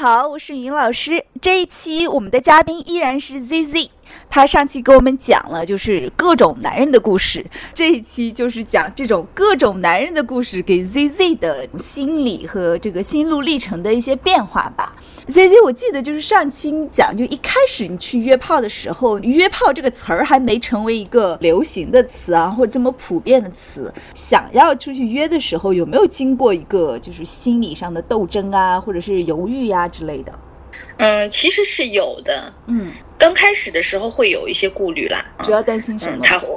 好，我是云老师。这一期我们的嘉宾依然是 ZZ，他上期给我们讲了就是各种男人的故事，这一期就是讲这种各种男人的故事给 ZZ 的心理和这个心路历程的一些变化吧。ZZ，我记得就是上期你讲，就一开始你去约炮的时候，约炮这个词儿还没成为一个流行的词啊，或者这么普遍的词。想要出去约的时候，有没有经过一个就是心理上的斗争啊，或者是犹豫呀、之类的？嗯，其实是有的。嗯，刚开始的时候会有一些顾虑啦，主要担心什么？嗯，他会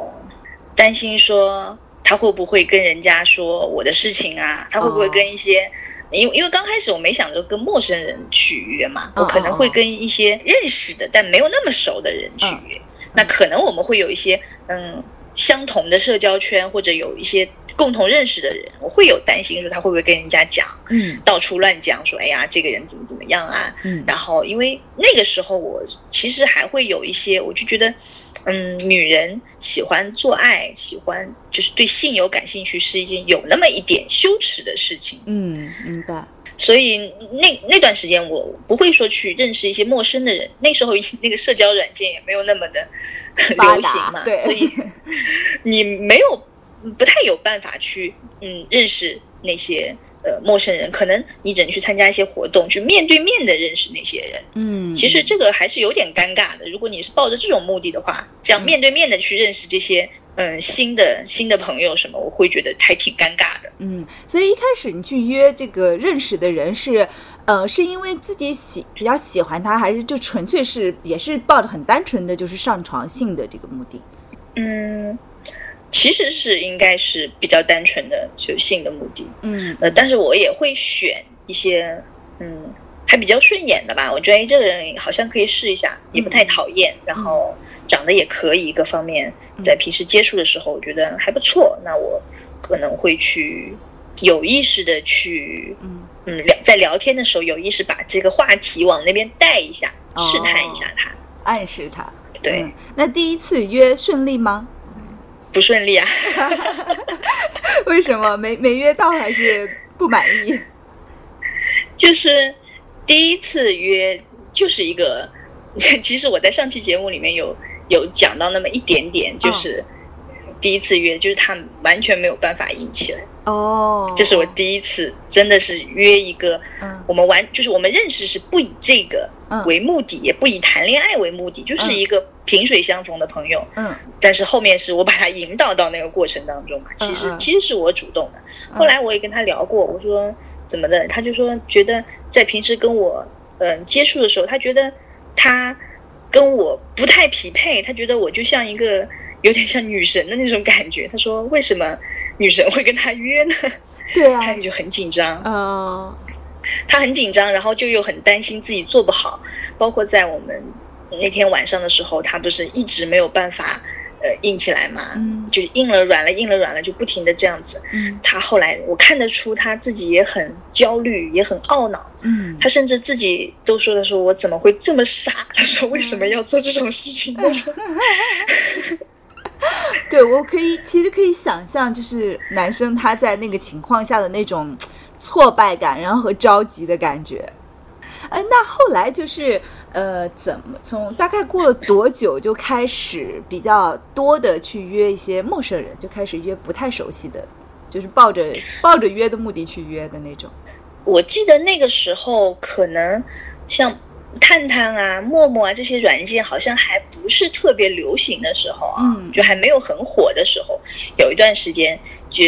担心说他会不会跟人家说我的事情啊？他会不会跟一些，因为因为刚开始我没想着跟陌生人去约嘛，嗯我可能会跟一些认识的但没有那么熟的人去约，那可能我们会有一些嗯相同的社交圈或者有一些共同认识的人，我会有担心说他会不会跟人家讲，嗯到处乱讲说，哎呀这个人怎么怎么样啊，嗯。然后因为那个时候我其实还会有一些，我就觉得，嗯，女人喜欢做爱，喜欢就是对性有感兴趣，是一件有那么一点羞耻的事情。嗯，明白。所以那那段时间我不会说去认识一些陌生的人，那时候 那个社交软件也没有那么的发流行嘛，对所以 你没有不太有办法去嗯认识那些呃陌生人，可能你只能去参加一些活动，去面对面的认识那些人。嗯，其实这个还是有点尴尬的。如果你是抱着这种目的的话，这样面对面的去认识这些嗯新的新的朋友什么，我会觉得还挺尴尬的。嗯，所以一开始你去约这个认识的人是，呃，是因为自己喜比较喜欢他，还是就纯粹是也是抱着很单纯的就是上床性的这个目的？嗯，其实是应该是比较单纯的就性的目的。嗯呃，但是我也会选一些嗯还比较顺眼的吧。我觉得哎这个人好像可以试一下，也不太讨厌，然后长得也可以，各方面在平时接触的时候，我觉得还不错。那我可能会去有意识的去嗯嗯聊在聊天的时候有意识把这个话题往那边带一下，哦试探一下他。暗示他。对，嗯那第一次约顺利吗？不顺利啊。为什么没没约到，还是不满意？就是第一次约就是一个，其实我在上期节目里面有有讲到那么一点点，就是第一次约，就是他完全没有办法硬起来。哦，这是我第一次真的是约一个，嗯我们完就是我们认识是不以这个嗯为目的，也不以谈恋爱为目的，就是一个萍水相逢的朋友。嗯但是后面是我把他引导到那个过程当中嘛，其实嗯其实是我主动的。嗯后来我也跟他聊过，我说怎么的，他就说觉得在平时跟我嗯、接触的时候，他觉得他跟我不太匹配，他觉得我就像一个有点像女神的那种感觉。他说为什么女神会跟他约呢？对啊他，就很紧张，呃他很紧张，然后就又很担心自己做不好，包括在我们那天晚上的时候，他不是一直没有办法呃硬起来嘛，嗯就硬了软了，硬了软了，就不停的这样子。嗯他后来我看得出他自己也很焦虑，也很懊恼，嗯他甚至自己都说的说我怎么会这么傻？他说为什么要做这种事情？他 说对，我可以其实可以想象，就是男生他在那个情况下的那种挫败感，然后和着急的感觉。哎，那后来就是呃，怎么从大概过了多久就开始比较多的去约一些陌生人，就开始约不太熟悉的，就是抱着抱着约的目的去约的那种。我记得那个时候可能像探探啊、陌陌啊这些软件好像还不是特别流行的时候啊，嗯就还没有很火的时候，有一段时间就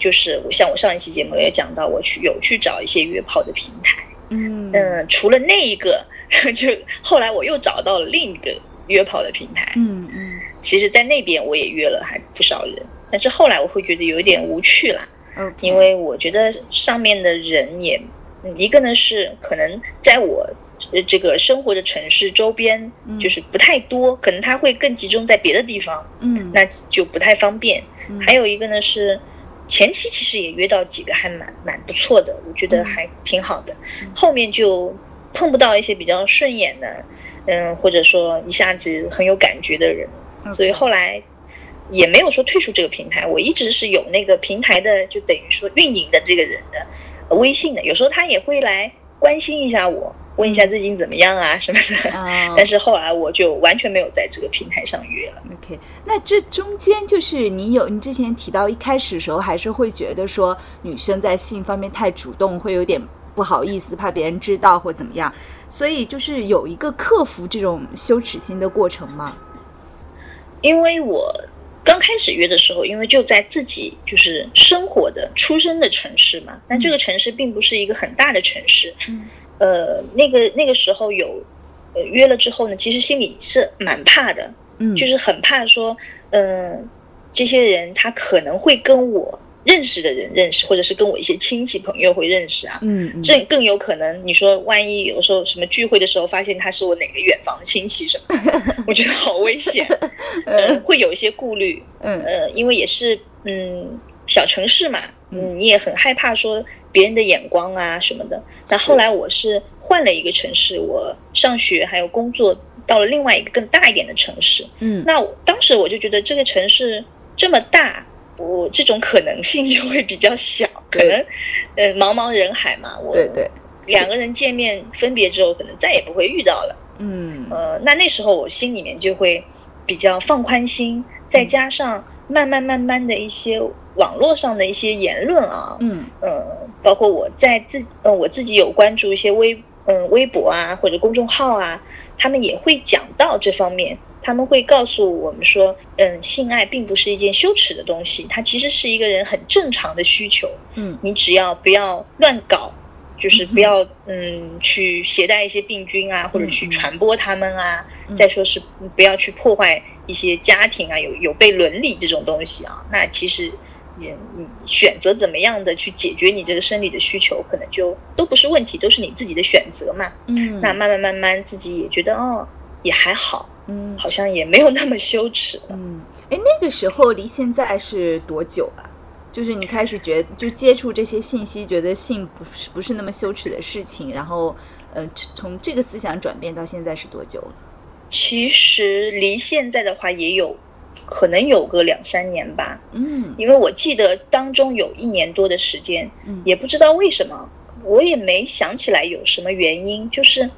就是我像我上一期节目也讲到，我去有去找一些约炮的平台，嗯。嗯，除了那一个，就后来我又找到了另一个约炮的平台，嗯嗯。其实，在那边我也约了还不少人，但是后来我会觉得有点无趣啦，，OK，因为我觉得上面的人也，嗯一个呢是可能在我呃这个生活的城市周边嗯就是不太多，可能他会更集中在别的地方，嗯那就不太方便。嗯。还有一个呢是，前期其实也约到几个还蛮蛮不错的，我觉得还挺好的。后面就碰不到一些比较顺眼的，嗯，或者说一下子很有感觉的人，所以后来也没有说退出这个平台。我一直是有那个平台的，就等于说运营的这个人的微信的，有时候他也会来关心一下我。问一下最近怎么样啊什么的，但是后来我就完全没有在这个平台上约了。OK，那这中间就是你有你之前提到一开始的时候还是会觉得说女生在性方面太主动会有点不好意思，怕别人知道或怎么样，所以就是有一个克服这种羞耻心的过程吗？因为我刚开始约的时候，因为就在自己就是生活的出生的城市嘛，但这个城市并不是一个很大的城市。嗯。呃，那个那个时候有，呃，约了之后呢，其实心里是蛮怕的，嗯，就是很怕说，嗯，这些人他可能会跟我认识的人认识，或者是跟我一些亲戚朋友会认识啊，嗯，这更有可能，你说万一有时候什么聚会的时候发现他是我哪个远房的亲戚什么，我觉得好危险，呃，会有一些顾虑，嗯，呃，因为也是嗯小城市嘛。嗯，你也很害怕说别人的眼光啊什么的。那后来我是换了一个城市，我上学还有工作到了另外一个更大一点的城市。嗯，那当时我就觉得这个城市这么大，我这种可能性就会比较小，可能呃茫茫人海嘛，我对对，两个人见面分别之后，可能再也不会遇到了。嗯，呃，那那时候我心里面就会比较放宽心，再加上慢慢慢慢的一些。网络上的一些言论啊，嗯呃，包括我在自呃我自己有关注一些微嗯微博啊或者公众号啊，他们也会讲到这方面，他们会告诉我们说，嗯，性爱并不是一件羞耻的东西，它其实是一个人很正常的需求，嗯，你只要不要乱搞。就是不要嗯去携带一些病菌啊，或者去传播他们啊。再说是不要去破坏一些家庭啊，有有悖伦理这种东西啊。那其实你你选择怎么样的去解决你这个生理的需求，可能就都不是问题，都是你自己的选择嘛。嗯。那慢慢慢慢自己也觉得哦也还好，嗯，好像也没有那么羞耻了。嗯。哎，那个时候离现在是多久啊？就是你开始觉就接触这些信息，觉得性不是不是那么羞耻的事情，然后，呃，从这个思想转变到现在是多久了？其实离现在的话也有，可能有个两三年吧。嗯，因为我记得当中有一年多的时间，嗯，也不知道为什么，我也没想起来有什么原因，就是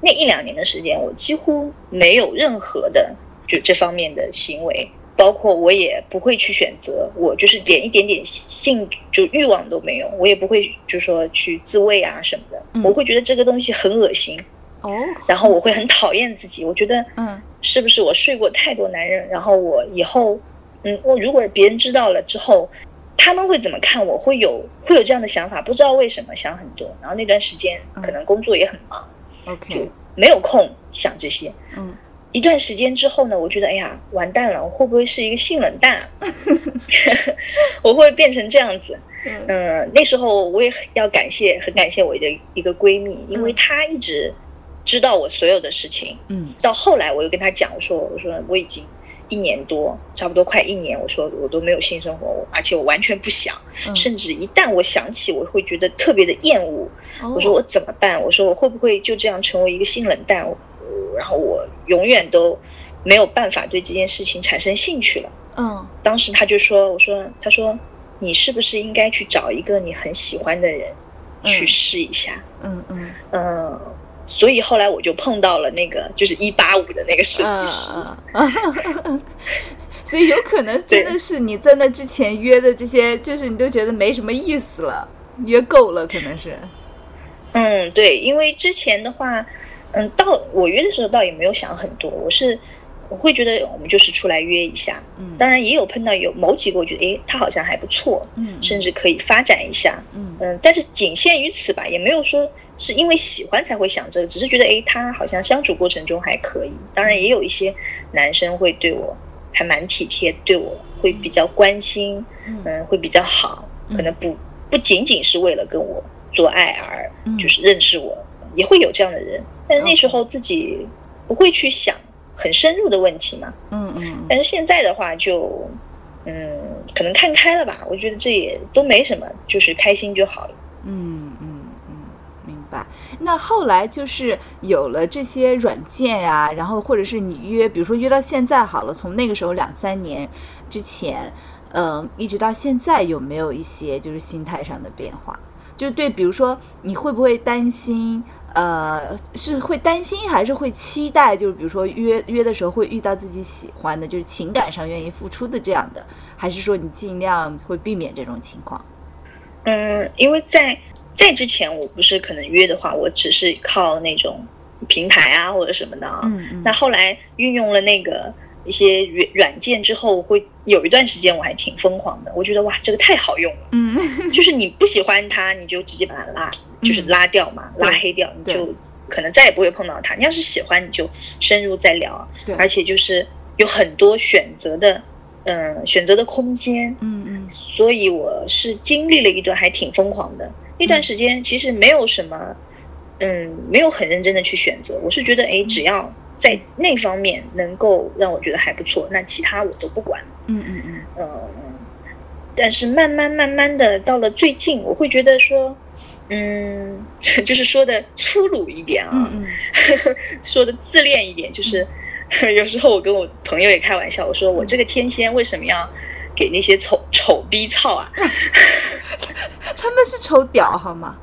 那一两年的时间，我几乎没有任何的就这方面的行为。包括我也不会去选择，我就是连一点点性就欲望都没有，我也不会就说去自慰啊什么的，我会觉得这个东西很恶心哦，然后我会很讨厌自己，我觉得嗯，是不是我睡过太多男人，然后我以后嗯，我如果别人知道了之后，他们会怎么看我？会有会有这样的想法，不知道为什么想很多，然后那段时间可能工作也很忙，OK，没有空想这些，嗯。一段时间之后呢，我觉得哎呀，完蛋了，我会不会是一个性冷淡？我会变成这样子。嗯，那时候我也要感谢，很感谢我的一个闺蜜，因为她一直知道我所有的事情。嗯，到后来我又跟她讲，我说我说我已经一年多，差不多快一年，我说我都没有性生活，而且我完全不想，甚至一旦我想起，我会觉得特别的厌恶。我说我怎么办？我说我会不会就这样成为一个性冷淡？然后我永远都没有办法对这件事情产生兴趣了。嗯，当时他就说：“我说，他说你是不是应该去找一个你很喜欢的人去试一下？”嗯嗯嗯。所以后来我就碰到了那个就是一八五的那个设计师。所以有可能真的是你在那之前约的这些，就是你都觉得没什么意思了，约够了，可能是。嗯，对，因为之前的话。嗯，到我约的时候倒也没有想很多，我是我会觉得我们就是出来约一下，嗯，当然也有碰到有某几个我觉得诶他好像还不错，嗯，甚至可以发展一下，嗯。嗯，但是仅限于此吧，也没有说是因为喜欢才会想这个，只是觉得诶他好像相处过程中还可以，当然也有一些男生会对我还蛮体贴，对我会比较关心，嗯，会比较好，可能不不仅仅是为了跟我做爱而就是认识我，也会有这样的人。但那时候自己不会去想很深入的问题嘛，嗯嗯。但是现在的话，就嗯，可能看开了吧。我觉得这也都没什么，就是开心就好了。嗯嗯嗯，明白。那后来就是有了这些软件呀、然后或者是你约，比如说约到现在好了，从那个时候两三年之前，嗯、一直到现在，有没有一些就是心态上的变化？就对，比如说你会不会担心？呃，是会担心还是会期待？就是比如说约约的时候会遇到自己喜欢的，就是情感上愿意付出的这样的，还是说你尽量会避免这种情况？嗯，因为在在之前，我不是可能约的话，我只是靠那种平台啊或者什么的啊。嗯嗯那后来运用了那个一些软软件之后，会有一段时间我还挺疯狂的。我觉得哇，这个太好用了。嗯就是你不喜欢他，你就直接把他拉，就是拉掉嘛，对拉黑掉，你就可能再也不会碰到他。你要是喜欢，你就深入再聊，而且就是有很多选择的，嗯、选择的空间。嗯嗯所以我是经历了一段还挺疯狂的那段时间，其实没有什么，嗯，没有很认真的去选择。我是觉得，哎，只要在那方面能够让我觉得还不错，那其他我都不管。嗯嗯嗯嗯，但是慢慢慢慢的到了最近，我会觉得说，嗯，就是说的粗鲁一点啊，嗯嗯 说的自恋一点，就是 有时候我跟我朋友也开玩笑，我说我这个天仙为什么要给那些丑丑逼操啊？他们是丑屌好吗？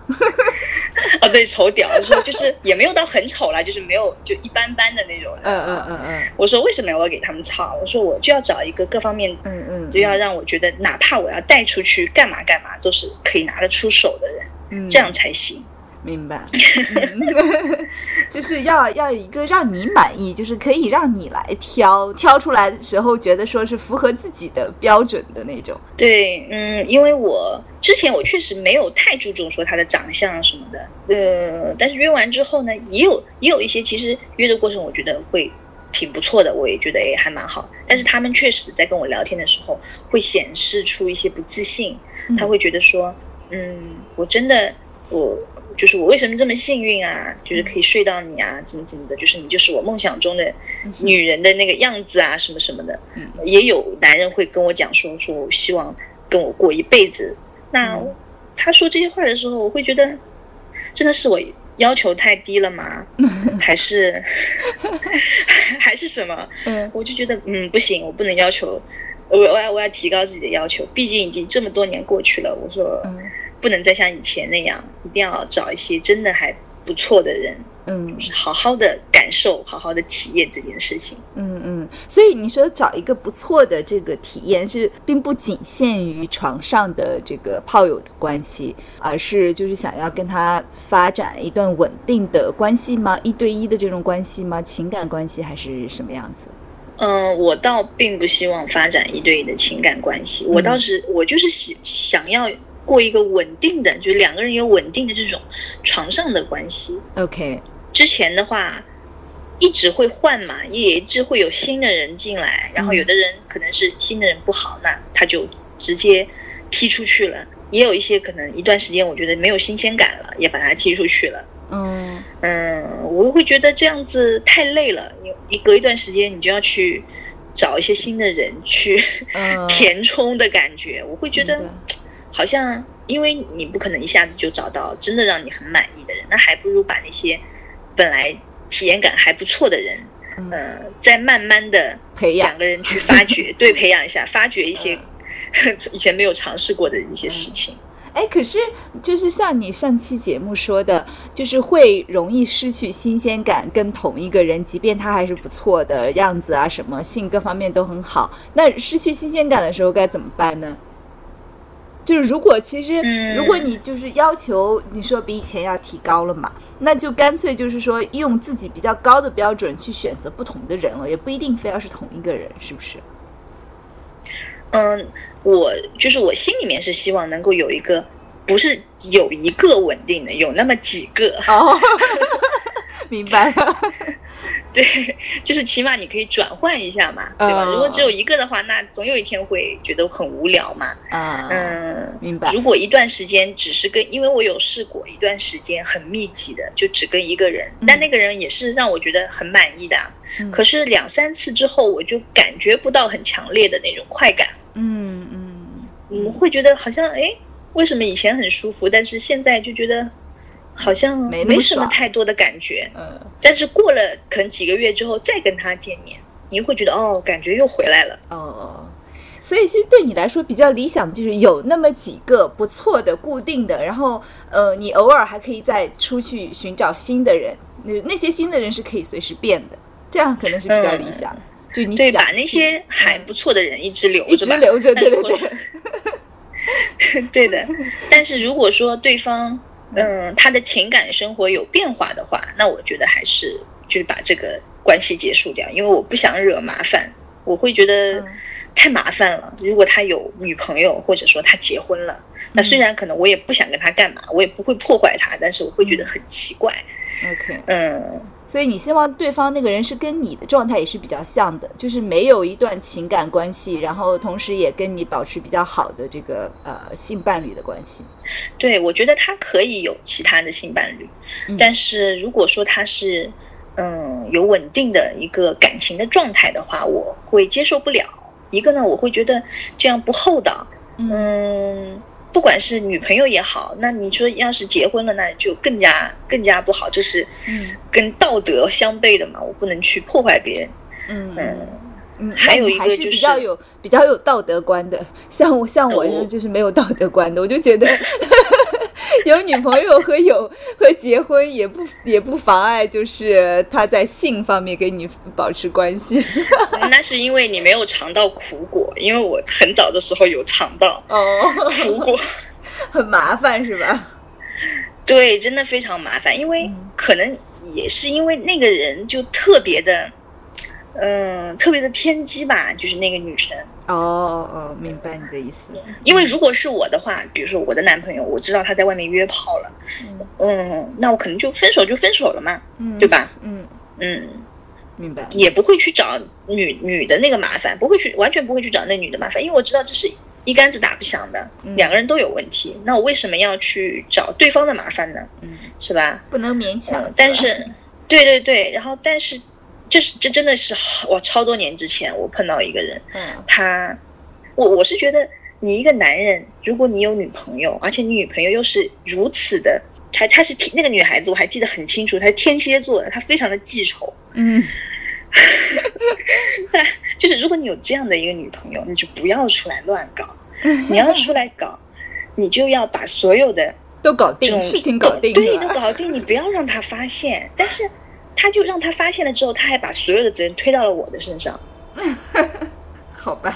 啊，对，丑屌，说就是也没有到很丑啦，就是没有就一般般的那种。嗯嗯嗯嗯我说为什么我要给他们操？我说我就要找一个各方面嗯嗯，就要让我觉得，哪怕我要带出去干嘛干嘛，都是可以拿得出手的人，嗯这样才行。明白，嗯 就是要要一个让你满意，就是可以让你来挑，挑出来的时候觉得说是符合自己的标准的那种。对，嗯，因为我之前我确实没有太注重说他的长相什么的，呃，但是约完之后呢，也有也有一些其实约的过程，我觉得会挺不错的，我也觉得也还蛮好。但是他们确实在跟我聊天的时候，会显示出一些不自信，他会觉得说，嗯，我真的我。就是我为什么这么幸运啊？就是可以睡到你啊，怎么怎么的？就是你就是我梦想中的女人的那个样子啊，什么什么的。嗯也有男人会跟我讲说，说我希望跟我过一辈子。那嗯他说这些话的时候，我会觉得，真的是我要求太低了吗？还是 还是什么？嗯我就觉得，嗯，不行，我不能要求，我我要我要提高自己的要求，毕竟已经这么多年过去了。我说，嗯不能再像以前那样，一定要找一些真的还不错的人，嗯好好的感受，好好的体验这件事情。嗯嗯，所以你说找一个不错的这个体验是，并不仅限于床上的这个炮友的关系，而是就是想要跟他发展一段稳定的关系吗？一对一的这种关系吗？情感关系还是什么样子？嗯，我倒并不希望发展一对一的情感关系，我倒是我就是喜想要过一个稳定的，就是两个人有稳定的这种床上的关系。OK，之前的话一直会换嘛，也一直会有新的人进来，然后有的人可能是新的人不好，那他就直接踢出去了。也有一些可能一段时间我觉得没有新鲜感了，也把他踢出去了。嗯。嗯，我会觉得这样子太累了，你你隔一段时间你就要去找一些新的人去嗯，填充的感觉，我会觉得好像因为你不可能一下子就找到真的让你很满意的人，那还不如把那些本来体验感还不错的人，嗯。呃，再慢慢的培养。两个人去发掘，对，培养一下，发掘一些 嗯。以前没有尝试过的一些事情。哎，可是就是像你上期节目说的，就是会容易失去新鲜感，跟同一个人，即便他还是不错的样子啊，什么性各方面都很好，那失去新鲜感的时候该怎么办呢？就是如果其实，嗯如果你就是要求你说比以前要提高了嘛，那就干脆就是说用自己比较高的标准去选择不同的人了，也不一定非要是同一个人，是不是？嗯，我就是我心里面是希望能够有一个，不是有一个稳定的，有那么几个，哦，明白了。对，就是起码你可以转换一下嘛，对吧？哦如果只有一个的话，那总有一天会觉得很无聊嘛。啊，嗯，明白如果一段时间只是跟，因为我有试过一段时间很密集的，就只跟一个人，嗯但那个人也是让我觉得很满意的啊。可是两三次之后，我就感觉不到很强烈的那种快感。嗯嗯嗯，会觉得好像哎，为什么以前很舒服，但是现在就觉得好像没没什么太多的感觉。嗯但是过了可能几个月之后再跟他见面，你会觉得哦，感觉又回来了。哦，所以其实对你来说比较理想的就是有那么几个不错的、固定的，然后呃，你偶尔还可以再出去寻找新的人，那那些新的人是可以随时变的，这样可能是比较理想的。就你想把那些还不错的人一直留着吧，一直留着，对对对，对的。但是如果说对方，嗯，他的情感生活有变化的话，那我觉得还是就是把这个关系结束掉，因为我不想惹麻烦，我会觉得嗯。太麻烦了。如果他有女朋友，或者说他结婚了，那虽然可能我也不想跟他干嘛，我也不会破坏他，但是我会觉得很奇怪。OK，嗯，所以你希望对方那个人是跟你的状态也是比较像的，就是没有一段情感关系，然后同时也跟你保持比较好的这个呃性伴侣的关系。对，我觉得他可以有其他的性伴侣，嗯但是如果说他是嗯有稳定的一个感情的状态的话，我会接受不了。一个呢，我会觉得这样不厚道，嗯，不管是女朋友也好，那你说要是结婚了，那就更加更加不好，这是嗯。跟道德相悖的嘛，我不能去破坏别人，嗯。嗯。嗯，还有还是一个就是比较有比较有道德观的，像我像我哦就是 没有道德观的，我就觉得 有女朋友和有和结婚也不也不妨碍，就是他在性方面跟你保持关系。那是因为你没有尝到苦果，因为我很早的时候有尝到哦，苦果。很麻烦是吧？对，真的非常麻烦，因为嗯可能也是因为那个人就特别的，嗯、特别的偏激吧，就是那个女生。哦哦，明白你的意思。因为如果是我的话，比如说我的男朋友，我知道他在外面约炮了，嗯，那我可能就分手就分手了嘛，嗯，对？吧？嗯，嗯，明白。也不会去找女女的那个麻烦，不会去完全不会去找那女的麻烦，因为我知道这是一竿子打不响的，嗯两个人都有问题，那我为什么要去找对方的麻烦呢？嗯，是吧？不能勉强嗯，。但是，对对对，然后但是，这是这真的是哇，超多年之前我碰到一个人，嗯。他，我我是觉得你一个男人，如果你有女朋友，而且你女朋友又是如此的，她她是天那个女孩子我还记得很清楚，她是天蝎座的，她非常的记仇，嗯。就是如果你有这样的一个女朋友，你就不要出来乱搞，你要出来搞，你就要把所有的都搞定，这种事情搞定对，都搞定，你不要让他发现。但是，他就让他发现了之后，他还把所有的责任推到了我的身上。好吧。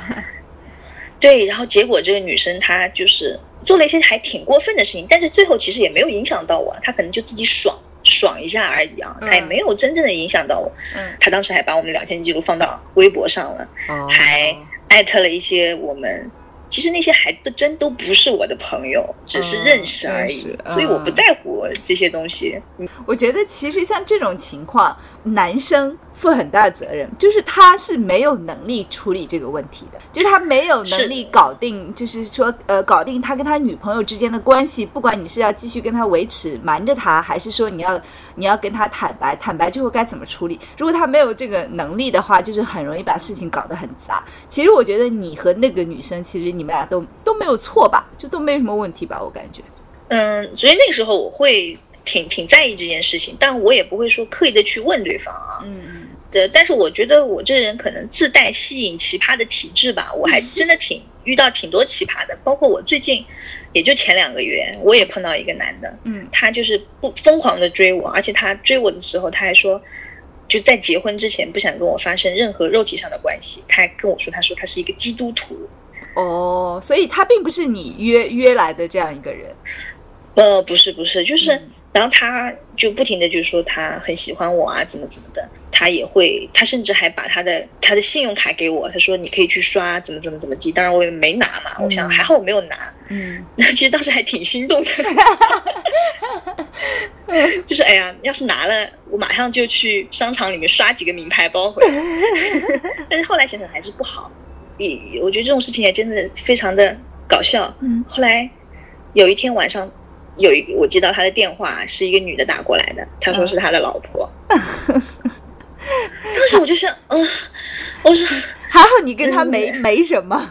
对，然后结果这个女生她就是做了一些还挺过分的事情，但是最后其实也没有影响到我，她可能就自己爽爽一下而已啊，她也嗯没有真正的影响到我。嗯，她当时还把我们聊天记录放到微博上了，哦还艾特了一些我们。其实那些孩子真都不是我的朋友，只是嗯认识而已，所以我不嗯在乎这些东西。我觉得其实像这种情况，男生负很大的责任，就是他是没有能力处理这个问题的，就他没有能力搞定，就是说呃搞定他跟他女朋友之间的关系，不管你是要继续跟他维持瞒着他，还是说你要你要跟他坦白，坦白之后该怎么处理？如果他没有这个能力的话，就是很容易把事情搞得很杂。其实我觉得你和那个女生，其实你们俩都都没有错吧，就都没什么问题吧，我感觉。嗯，所以那个时候我会挺挺在意这件事情，但我也不会说刻意的去问对方啊。嗯嗯对，但是我觉得我这人可能自带吸引奇葩的体质吧，我还真的挺遇到挺多奇葩的，包括我最近也就前两个月，我也碰到一个男的，嗯他就是不疯狂的追我，而且他追我的时候，他还说。就在结婚之前不想跟我发生任何肉体上的关系，他还跟我说，他说他是一个基督徒，哦，所以他并不是你约约来的这样一个人。呃，不是不是，就是，嗯然后他就不停的就说他很喜欢我啊，怎么怎么的，他也会，他甚至还把他的他的信用卡给我，他说你可以去刷，怎么怎么怎么地，当然我也没拿嘛，我想嗯。还好我没有拿，嗯。那其实当时还挺心动的，就是哎呀，要是拿了，我马上就去商场里面刷几个名牌包回来，但是后来想想还是不好，也我觉得这种事情也真的非常的搞笑，嗯。后来有一天晚上，有一我接到他的电话，是一个女的打过来的，他说是他的老婆。当时我就想，嗯、我说还好你跟他没没什么。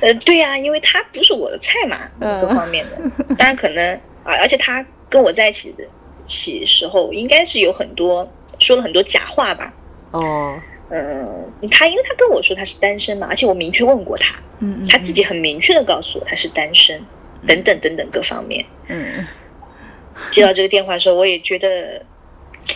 呃，对呀、因为他不是我的菜嘛，嗯各方面的。当然可能啊，而且他跟我在一起的起时候，应该是有很多说了很多假话吧。哦，嗯，他因为他跟我说他是单身嘛，而且我明确问过他，嗯嗯，他自己很明确的告诉我他是单身，等等等等各方面。嗯，接到这个电话的时候，我也觉得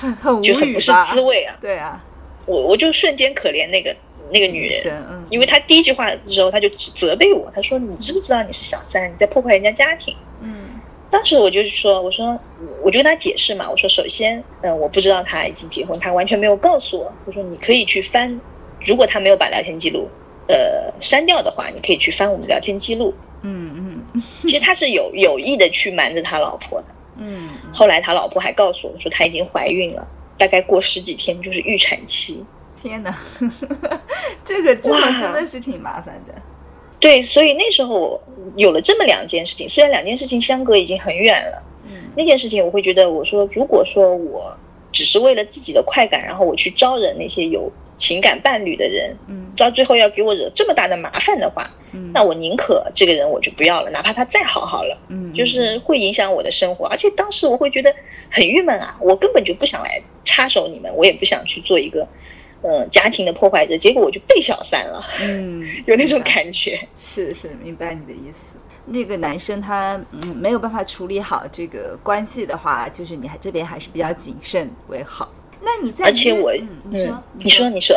嗯，很就很不是？滋味啊，对啊，我我就瞬间可怜那个那个女人。嗯，因为她第一句话的时候，她就责备我，她说：“你知不知道你是小三，你在破坏人家家庭？”嗯当时我就说：“我说，我就跟他解释嘛，我说，首先，嗯，我不知道他已经结婚，他完全没有告诉我。我说，你可以去翻，如果他没有把聊天记录，呃，删掉的话，你可以去翻我们的聊天记录。嗯嗯其实他是有有意的去瞒着他老婆的。嗯，后来他老婆还告诉我说，她已经怀孕了，大概过十几天就是预产期。天哪，这个这个真的是挺麻烦的。对，所以那时候有了这么两件事情，虽然两件事情相隔已经很远了。”嗯那件事情，我会觉得，我说如果说我只是为了自己的快感，然后我去招惹那些有情感伴侣的人，嗯到最后要给我惹这么大的麻烦的话，嗯，那我宁可这个人我就不要了，哪怕他再好好了，嗯就是会影响我的生活。而且当时我会觉得很郁闷啊，我根本就不想来插手你们，我也不想去做一个。嗯，家庭的破坏者，结果我就被小三了，嗯，有那种感觉。是是，明白你的意思。那个男生他嗯没有办法处理好这个关系的话，就是你还这边还是比较谨慎为好。那你在约而且我，嗯，你说、你说，你说，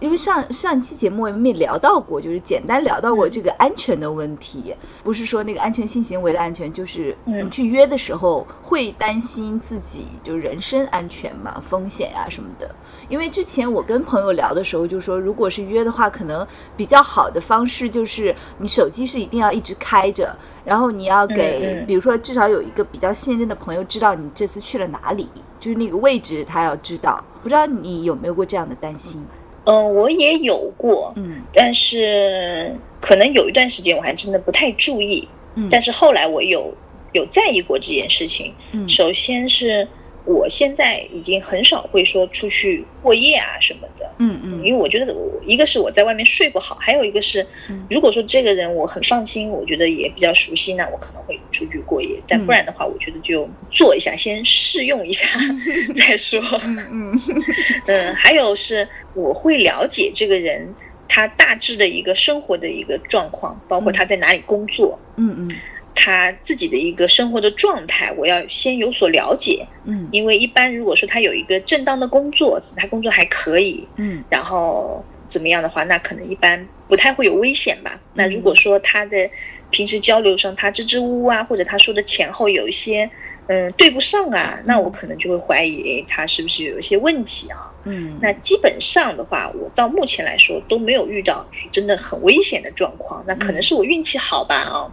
因为上上期节目我们也聊到过，就是简单聊到过这个安全的问题，不是说那个安全性行为的安全，就是嗯。你去约的时候会担心自己就人身安全嘛，风险啊什么的。因为之前我跟朋友聊的时候就说，如果是约的话，可能比较好的方式就是你手机是一定要一直开着，然后你要给，比如说至少有一个比较信任的朋友知道你这次去了哪里，就是那个位置他要知道。不知道你有没有过这样的担心？嗯、我也有过，嗯但是可能有一段时间我还真的不太注意，嗯，但是后来我有有在意过这件事情。嗯首先是我现在已经很少会说出去过夜啊什么的，嗯嗯。因为我觉得我一个是我在外面睡不好，还有一个是嗯。如果说这个人我很放心，我觉得也比较熟悉，那我可能会出去过夜。但嗯。不然的话，我觉得就做一下，先试用一下 再说。嗯嗯。嗯，还有是我会了解这个人他大致的一个生活的一个状况，包括他在哪里工作，嗯嗯他自己的一个生活的状态，我要先有所了解。嗯因为一般如果说他有一个正当的工作，他工作还可以，嗯然后怎么样的话，那可能一般不太会有危险吧。那如果说他的平时交流上他支支吾吾啊，或者他说的前后有一些嗯对不上啊，那我可能就会怀疑，诶，他是不是有一些问题啊？嗯，那基本上的话，我到目前来说都没有遇到真的很危险的状况。那可能是我运气好吧？啊，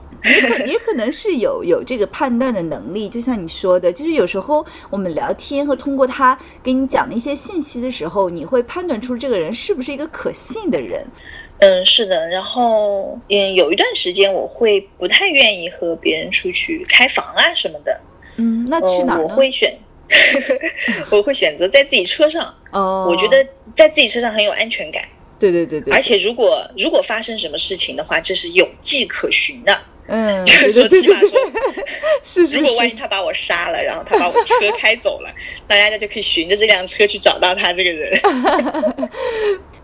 也可能是有有这个判断的能力，就像你说的，就是有时候我们聊天和通过他给你讲的一些信息的时候，你会判断出这个人是不是一个可信的人。嗯，是的。然后，嗯，有一段时间我会不太愿意和别人出去开房啊什么的。嗯，那去哪儿？我会选，我会选择在自己车上。哦，我觉得在自己车上很有安全感，对对对对，而且如果如果发生什么事情的话，这是有迹可循的。嗯，就是说，起码说，是是如果万一，他把我杀了，然后他把我车开走了，那大家就可以循着这辆车去找到他这个人。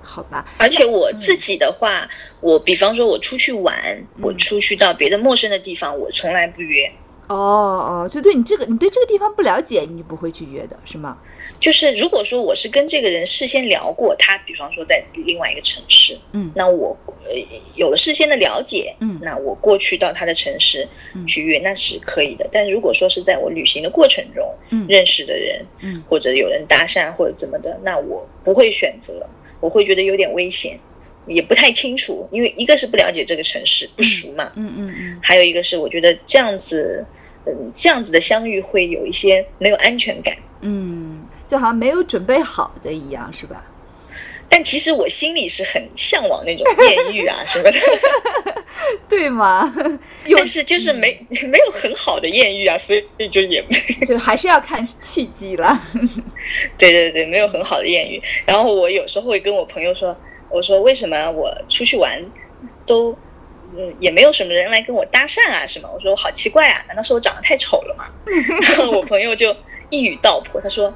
好吧，而且我自己的话，我比方说我出去玩，我出去到别的陌生的地方，我从来不约。哦哦，就对你这个你对这个地方不了解，你不会去约的是吗？就是如果说我是跟这个人事先聊过，他比方说在另外一个城市，嗯。那我呃有了事先的了解，嗯。那我过去到他的城市嗯。去约，那是可以的。但如果说是在我旅行的过程中，嗯。认识的人，嗯。或者有人搭讪或者怎么的，那我不会选择，我会觉得有点危险，也不太清楚，因为一个是不了解这个城市，不熟嘛，嗯嗯嗯还有一个是我觉得这样子，嗯，这样子的相遇会有一些没有安全感。嗯，就好像没有准备好的一样，是吧？但其实我心里是很向往那种艳遇啊什么的，对吗？有但是就是没没有很好的艳遇啊，所以就也就还是要看契机了。对对对，没有很好的艳遇。然后我有时候会跟我朋友说，我说为什么我出去玩都嗯也没有什么人来跟我搭讪啊什么。我说我好奇怪啊，难道是我长得太丑了吗？然后我朋友就一语道破，他说。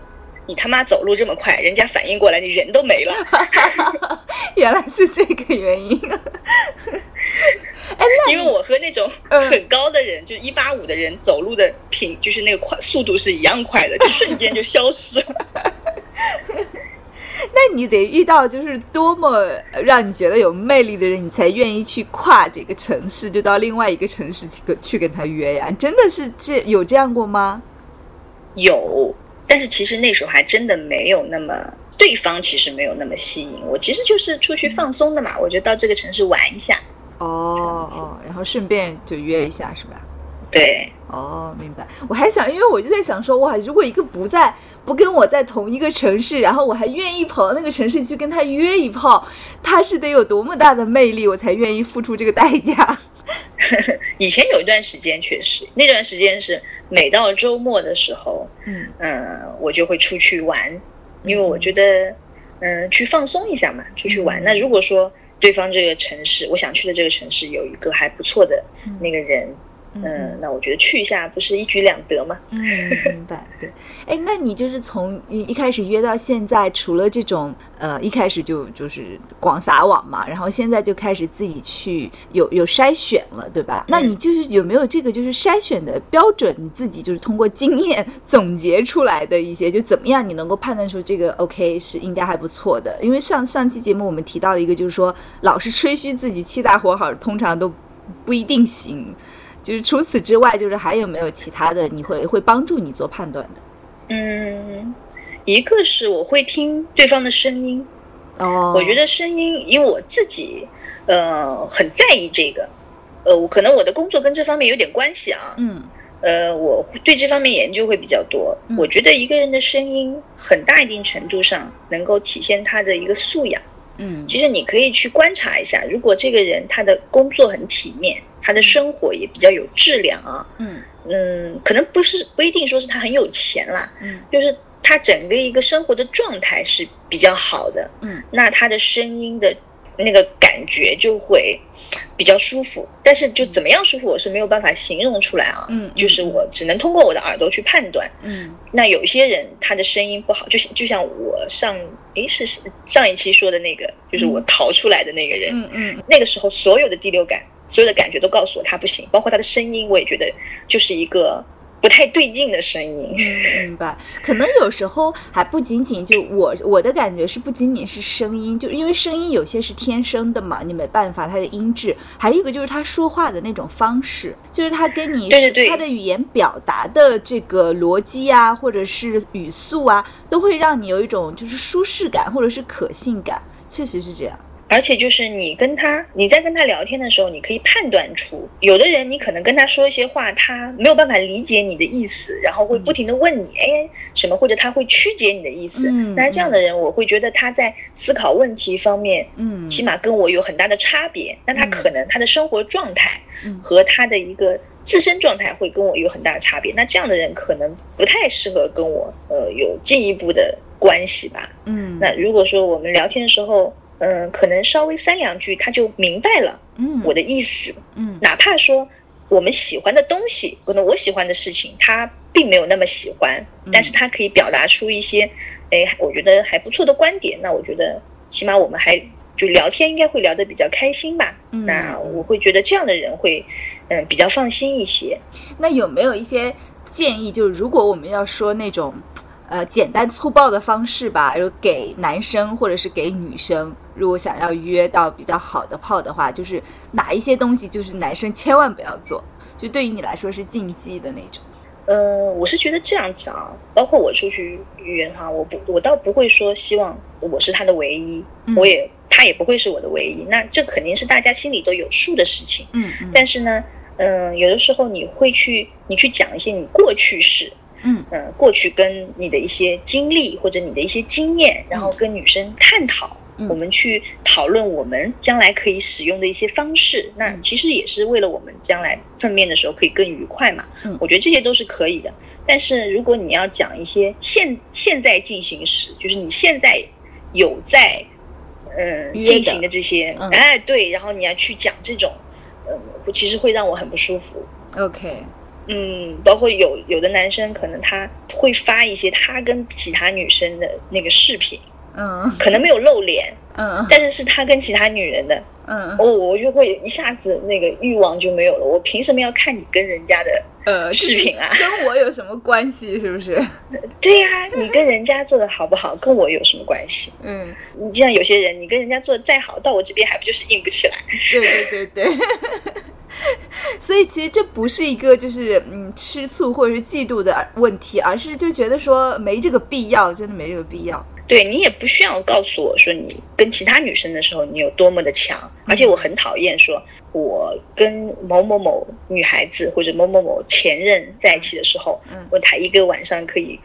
你他妈走路这么快，人家反应过来，你人都没了。原来是这个原因。哎，因为我和那种很高的人，就是一八五的人走路的频，就是那个快速度是一样快的，就瞬间就消失了。那你得遇到就是多么让你觉得有魅力的人，你才愿意去跨这个城市，就到另外一个城市去跟去跟他约呀？真的是这有这样过吗？有。但是其实那时候还真的没有那么，对方其实没有那么吸引我，其实就是出去放松的嘛。我就到这个城市玩一下，哦哦，然后顺便就约一下，是吧？对，哦，明白。我还想，因为我就在想说，哇，如果一个不在不跟我在同一个城市，然后我还愿意跑到那个城市去跟他约一炮，他是得有多么大的魅力，我才愿意付出这个代价。以前有一段时间，确实那段时间是每到周末的时候，嗯嗯，我就会出去玩，因为我觉得，嗯，去放松一下嘛，出去玩。那如果说对方这个城市，我想去的这个城市有一个还不错的那个人。嗯，那我觉得去一下不是一举两得吗？嗯，明白。对，哎，那你就是从一一开始约到现在，除了这种呃，一开始就就是广撒网嘛，然后现在就开始自己去有有筛选了，对吧？那你就是有没有这个就是筛选的标准？你自己就是通过经验总结出来的一些，就怎么样你能够判断出这个 OK 是应该还不错的？因为上上期节目我们提到了一个，就是说老是吹嘘自己气大活好，通常都不一定行。就是除此之外，就是还有没有其他的？你会会帮助你做判断的？嗯，一个是我会听对方的声音。哦，我觉得声音，因为我自己呃很在意这个，呃，我可能我的工作跟这方面有点关系啊。嗯，呃，我对这方面研究会比较多。我觉得一个人的声音，很大一定程度上能够体现他的一个素养。嗯，其实你可以去观察一下，如果这个人他的工作很体面。他的生活也比较有质量啊，嗯。嗯，可能不是不一定说是他很有钱啦，嗯，就是他整个一个生活的状态是比较好的，嗯，那他的声音的那个感觉就会比较舒服，但是就怎么样舒服，我是没有办法形容出来啊，嗯，就是我只能通过我的耳朵去判断，嗯，那有些人他的声音不好，就就像我上诶是上一期说的那个，就是我逃出来的那个人，嗯嗯，那个时候所有的第六感。所有的感觉都告诉我他不行，包括他的声音，我也觉得就是一个不太对劲的声音。嗯明白？可能有时候还不仅仅就我我的感觉是不仅仅是声音，就因为声音有些是天生的嘛，你没办法，它的音质，还有一个就是他说话的那种方式，就是他跟你对对对他的语言表达的这个逻辑啊，或者是语速啊，都会让你有一种就是舒适感或者是可信感，确实是这样。而且就是你跟他，你在跟他聊天的时候，你可以判断出，有的人你可能跟他说一些话，他没有办法理解你的意思，然后会不停的问你，哎，什么，或者他会曲解你的意思。那这样的人，我会觉得他在思考问题方面，嗯，起码跟我有很大的差别。那他可能他的生活状态和他的一个自身状态会跟我有很大的差别。那这样的人可能不太适合跟我呃有进一步的关系吧。嗯，那如果说我们聊天的时候，嗯，可能稍微三两句他就明白了，嗯，我的意思，嗯，哪怕说我们喜欢的东西，可能我喜欢的事情他并没有那么喜欢，但是他可以表达出一些，哎，我觉得还不错的观点，那我觉得起码我们还就聊天应该会聊得比较开心吧，嗯，那我会觉得这样的人会，嗯，比较放心一些。那有没有一些建议？就是如果我们要说那种。呃，简单粗暴的方式吧，就给男生或者是给女生，如果想要约到比较好的炮的话，就是哪一些东西，就是男生千万不要做，就对于你来说是禁忌的那种。呃，我是觉得这样子啊，包括我出去约他，我不，我倒不会说希望我是他的唯一，我也他也不会是我的唯一，那这肯定是大家心里都有数的事情。嗯，但是呢，嗯，有的时候你会去，你去讲一些你过去式。嗯嗯，过去跟你的一些经历或者你的一些经验，然后跟女生探讨，我们去讨论我们将来可以使用的一些方式。那其实也是为了我们将来碰面的时候可以更愉快嘛。嗯，我觉得这些都是可以的。但是如果你要讲一些现现在进行时，就是你现在有在嗯进行的这些，嗯哎对，然后你要去讲这种，嗯，其实会让我很不舒服。OK，嗯，包括有有的男生可能他会发一些他跟其他女生的那个视频，嗯可能没有露脸，嗯但是是他跟其他女人的，嗯哦，我就会一下子那个欲望就没有了。我凭什么要看你跟人家的呃，视频啊？跟我有什么关系？是不是？对呀、你跟人家做的好不好，跟我有什么关系？嗯，你就像有些人，你跟人家做的再好，到我这边还不就是硬不起来？对对对对。所以其实这不是一个就是嗯吃醋或者是嫉妒的问题，而是就觉得说没这个必要，真的没这个必要。对你也不需要告诉我说你跟其他女生的时候你有多么的强，而且我很讨厌说我跟某某某女孩子或者某某某前任在一起的时候，嗯问他一个晚上可以、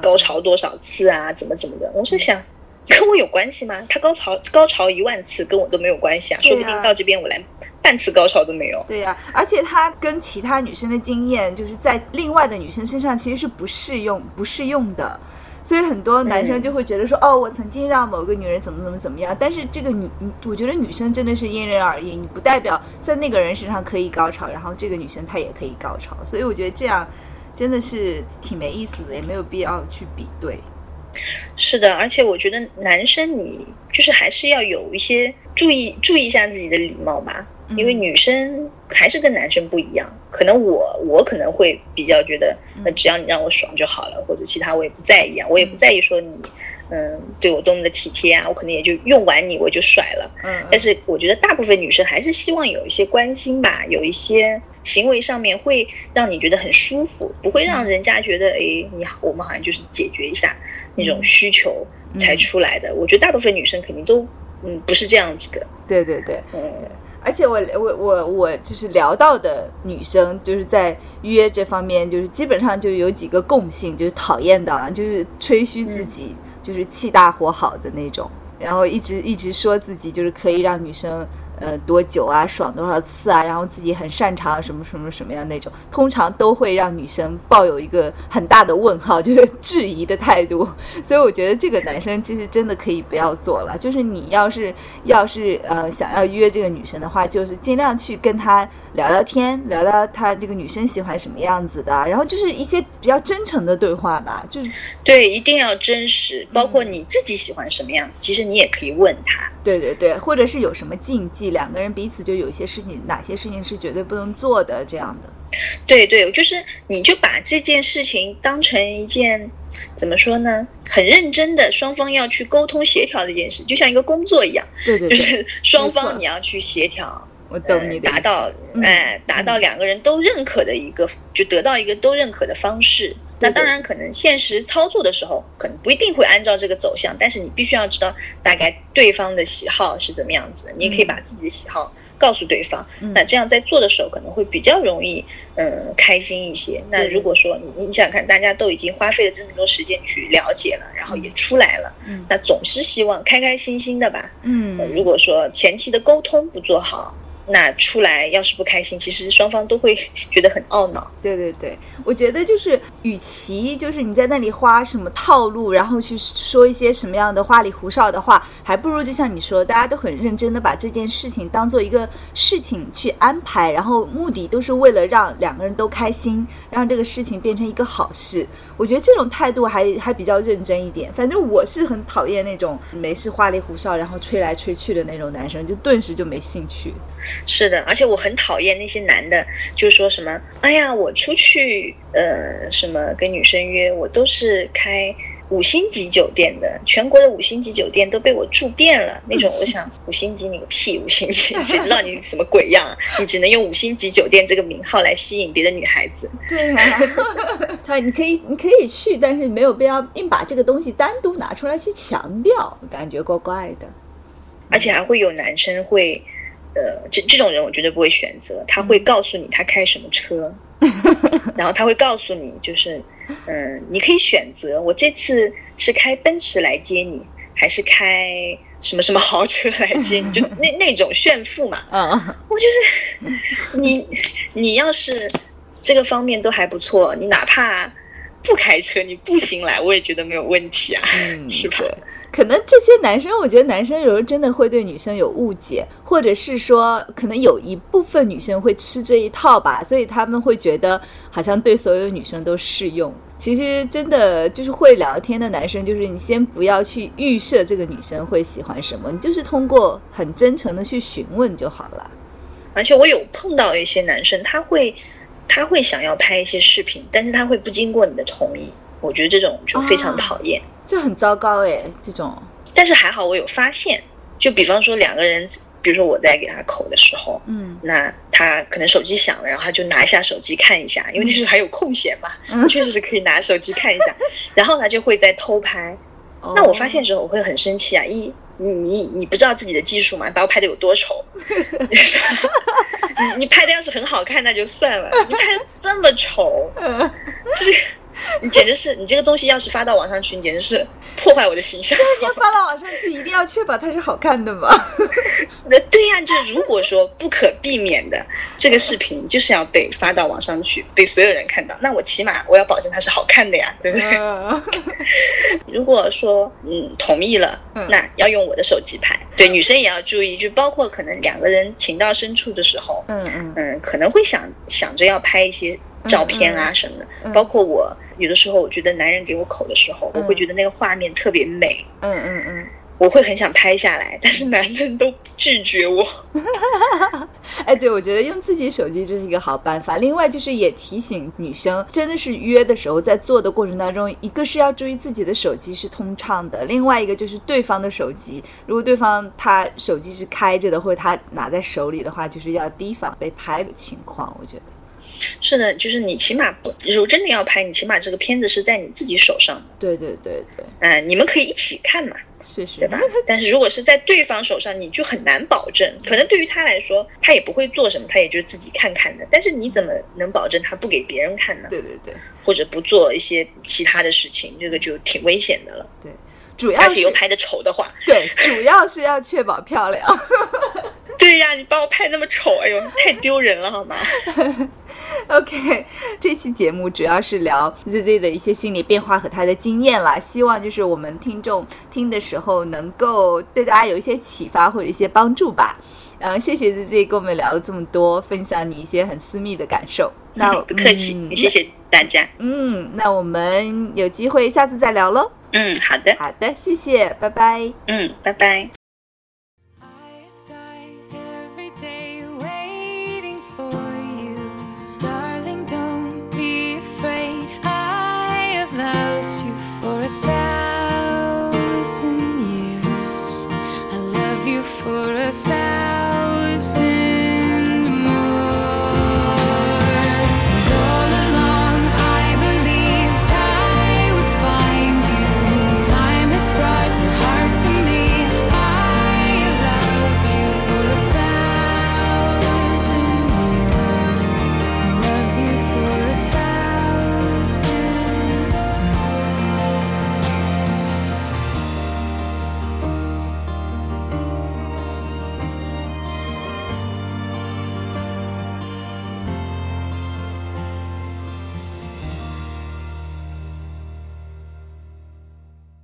高潮多少次啊，怎么怎么的，我是想。跟我有关系吗？他高潮高潮一万次跟我都没有关系啊，啊说不定到这边我连半次高潮都没有。对呀、而且他跟其他女生的经验，就是在另外的女生身上其实是不适用、不适用的。所以很多男生就会觉得说，哦，我曾经让某个女人怎么怎么怎么样，但是这个女，我觉得女生真的是因人而异，你不代表在那个人身上可以高潮，然后这个女生她也可以高潮。所以我觉得这样真的是挺没意思的，也没有必要去比对。是的，而且我觉得男生你就是还是要有一些注意注意一下自己的礼貌吧，嗯因为女生还是跟男生不一样。可能我我可能会比较觉得，那只要你让我爽就好了，或者其他我也不在意啊，我也不在意说你嗯对我多么的体贴啊，我可能也就用完你我就甩了。嗯，但是我觉得大部分女生还是希望有一些关心吧，有一些行为上面会让你觉得很舒服，不会让人家觉得哎，你好，我们好像就是解决一下那种需求才出来的。我觉得大部分女生肯定都嗯不是这样子的，对对对，嗯而且我我我我就是聊到的女生，就是在约这方面，就是基本上就有几个共性，就是讨厌的啊，就是吹嘘自己就是气大活好的那种，然后一直一直说自己就是可以让女生呃多久啊爽多少次啊，然后自己很擅长什么什么什么样那种，通常都会让女生抱有一个很大的问号，就是质疑的态度。所以我觉得这个男生其实真的可以不要做了，就是你要是要是呃想要约这个女生的话，就是尽量去跟她聊聊天，聊聊她这个女生喜欢什么样子的，然后就是一些比较真诚的对话吧，就是对，一定要真实，包括你自己喜欢什么样子，其实你也可以问他。对对对，或者是有什么禁忌，两个人彼此就有一些事情，哪些事情是绝对不能做的这样的。对对，就是你就把这件事情当成一件怎么说呢，很认真的双方要去沟通协调的一件事，就像一个工作一样，对对对，就是双方你要去协调，我懂呃你的达到嗯哎、达到两个人都认可的一个，就得到一个都认可的方式。那当然，可能现实操作的时候，可能不一定会按照这个走向，但是你必须要知道大概对方的喜好是怎么样子的，你也可以嗯把自己的喜好告诉对方。嗯那这样在做的时候，可能会比较容易，嗯，开心一些。那如果说你你想想看，大家都已经花费了这么多时间去了解了，然后也出来了，嗯那总是希望开开心心的吧。嗯呃，如果说前期的沟通不做好，那出来要是不开心，其实双方都会觉得很懊恼。对对对，我觉得就是，与其就是你在那里花什么套路，然后去说一些什么样的花里胡哨的话，还不如就像你说，大家都很认真的把这件事情当做一个事情去安排，然后目的都是为了让两个人都开心，让这个事情变成一个好事。我觉得这种态度还还比较认真一点。反正我是很讨厌那种没事花里胡哨，然后吹来吹去的那种男生，就顿时就没兴趣。是的，而且我很讨厌那些男的，就是说什么，哎呀，我出去呃什么跟女生约，我都是开五星级酒店的，全国的五星级酒店都被我住遍了。那种，我想五星级你个屁，五星级，谁知道你什么鬼样啊？你只能用五星级酒店这个名号来吸引别的女孩子。对呀、他你可以你可以去，但是没有必要硬把这个东西单独拿出来去强调，感觉怪怪的。而且还会有男生会，呃，这这种人我绝对不会选择。他会告诉你他开什么车，然后他会告诉你，就是，嗯、你可以选择，我这次是开奔驰来接你，还是开什么什么豪车来接你，就那那种炫富嘛。嗯，我就是你，你要是这个方面都还不错，你哪怕不开车，你步行来，我也觉得没有问题啊。嗯，是吧对，可能这些男生，我觉得男生有时候真的会对女生有误解，或者是说，可能有一部分女生会吃这一套吧，所以他们会觉得好像对所有女生都适用。其实真的就是会聊天的男生，就是你先不要去预设这个女生会喜欢什么，你就是通过很真诚的去询问就好了。而且我有碰到一些男生，他会他会想要拍一些视频，但是他会不经过你的同意，我觉得这种就非常讨厌。这很糟糕哎，这种。但是还好我有发现，就比方说两个人，比如说我在给他口的时候，嗯，那他可能手机响了，然后他就拿一下手机看一下，因为那时候还有空闲嘛，确实是可以拿手机看一下，然后他就会在偷拍。那我发现的时候我会很生气啊！一你你你不知道自己的技术嘛？把我拍的有多丑？你你拍的要是很好看那就算了，你拍的这么丑，就是。你简直是，你这个东西要是发到网上去，你简直是破坏我的形象。这要发到网上去，一定要确保它是好看的嘛？那对呀，就如果说不可避免的，这个视频就是要被发到网上去，被所有人看到，那我起码我要保证它是好看的呀，对不对？如果说嗯同意了，那要用我的手机拍。对，女生也要注意，就包括可能两个人情到深处的时候，嗯嗯嗯，可能会想想着要拍一些。照片啊什么的，包括我有的时候，我觉得男人给我口的时候，我会觉得那个画面特别美。嗯嗯嗯，我会很想拍下来，但是男人都拒绝我。哎，对，我觉得用自己手机这是一个好办法。另外就是也提醒女生，真的是约的时候，在做的过程当中，一个是要注意自己的手机是通畅的，另外一个就是对方的手机，如果对方他手机是开着的，或者他拿在手里的话，就是要提防被拍的情况。我觉得。是的，就是你起码不，如果真的要拍，你起码这个片子是在你自己手上的。对对对对，嗯，你们可以一起看嘛，是是，对吧？但是如果是在对方手上，你就很难保证。可能对于他来说，他也不会做什么，他也就自己看看的。但是你怎么能保证他不给别人看呢？对对对，或者不做一些其他的事情，这个就挺危险的了。对，主要而且又拍的丑的话，对，主要是要确保漂亮。对呀，你把我拍那么丑，哎呦，太丢人了，好吗？OK，这期节目主要是聊 ZZ 的一些心理变化和他的经验啦，希望就是我们听众听的时候能够对大家有一些启发或者一些帮助吧。嗯，谢谢 ZZ 跟我们聊了这么多，分享你一些很私密的感受。那 不客气，谢谢大家。嗯，那我们有机会下次再聊喽。嗯，好的，好的，谢谢，拜拜。嗯，拜拜。